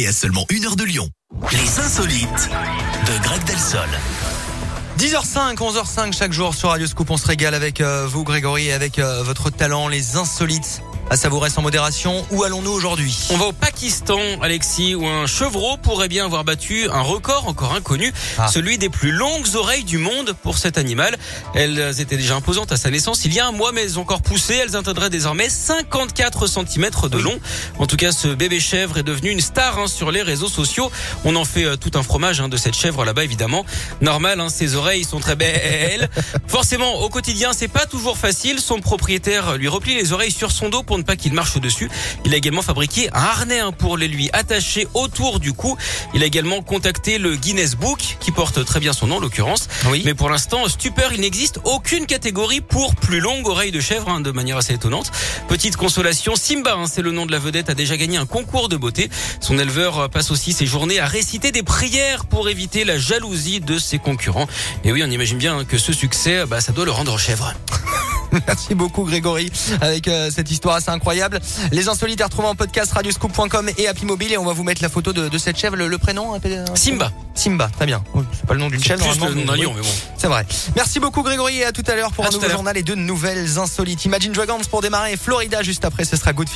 et à seulement une heure de Lyon. Les insolites de Greg Delsol. 10h05, 11h05 chaque jour sur Radio Scoop. On se régale avec euh, vous, Grégory, et avec euh, votre talent, les insolites à savourer sans modération. Où allons-nous aujourd'hui? On va au Pakistan, Alexis, où un chevreau pourrait bien avoir battu un record encore inconnu, Ah. celui des plus longues oreilles du monde pour cet animal. Elles étaient déjà imposantes à sa naissance il y a un mois, mais elles ont encore poussé. Elles atteindraient désormais 54 cm de long. En tout cas, ce bébé chèvre est devenu une star hein, sur les réseaux sociaux. On en fait euh, tout un fromage hein, de cette chèvre là-bas, évidemment. Normal, hein, ses oreilles sont très belles. Forcément, au quotidien, c'est pas toujours facile. Son propriétaire lui replie les oreilles sur son dos pour pas qu'il marche dessus. Il a également fabriqué un harnais hein, pour les lui attacher autour du cou. Il a également contacté le Guinness Book, qui porte très bien son nom en l'occurrence. Oui. Mais pour l'instant, stupeur, il n'existe aucune catégorie pour plus longue oreille de chèvre, hein, de manière assez étonnante. Petite consolation, Simba, hein, c'est le nom de la vedette, a déjà gagné un concours de beauté. Son éleveur euh, passe aussi ses journées à réciter des prières pour éviter la jalousie de ses concurrents. Et oui, on imagine bien que ce succès, bah, ça doit le rendre chèvre. Merci beaucoup, Grégory, avec euh, cette histoire assez incroyable. Les insolites à retrouver en podcast radioscoop.com et Happy Mobile. Et on va vous mettre la photo de, de cette chèvre, le, le prénom euh, Simba. Simba, très bien. Oh, C'est pas le nom d'une chèvre, normalement. le nom d'un mais lion, oui. mais bon. C'est vrai. Merci beaucoup, Grégory, et à tout à l'heure pour À un nouveau journal et deux nouvelles insolites. Imagine Dragons pour démarrer. Florida juste après, ce sera Good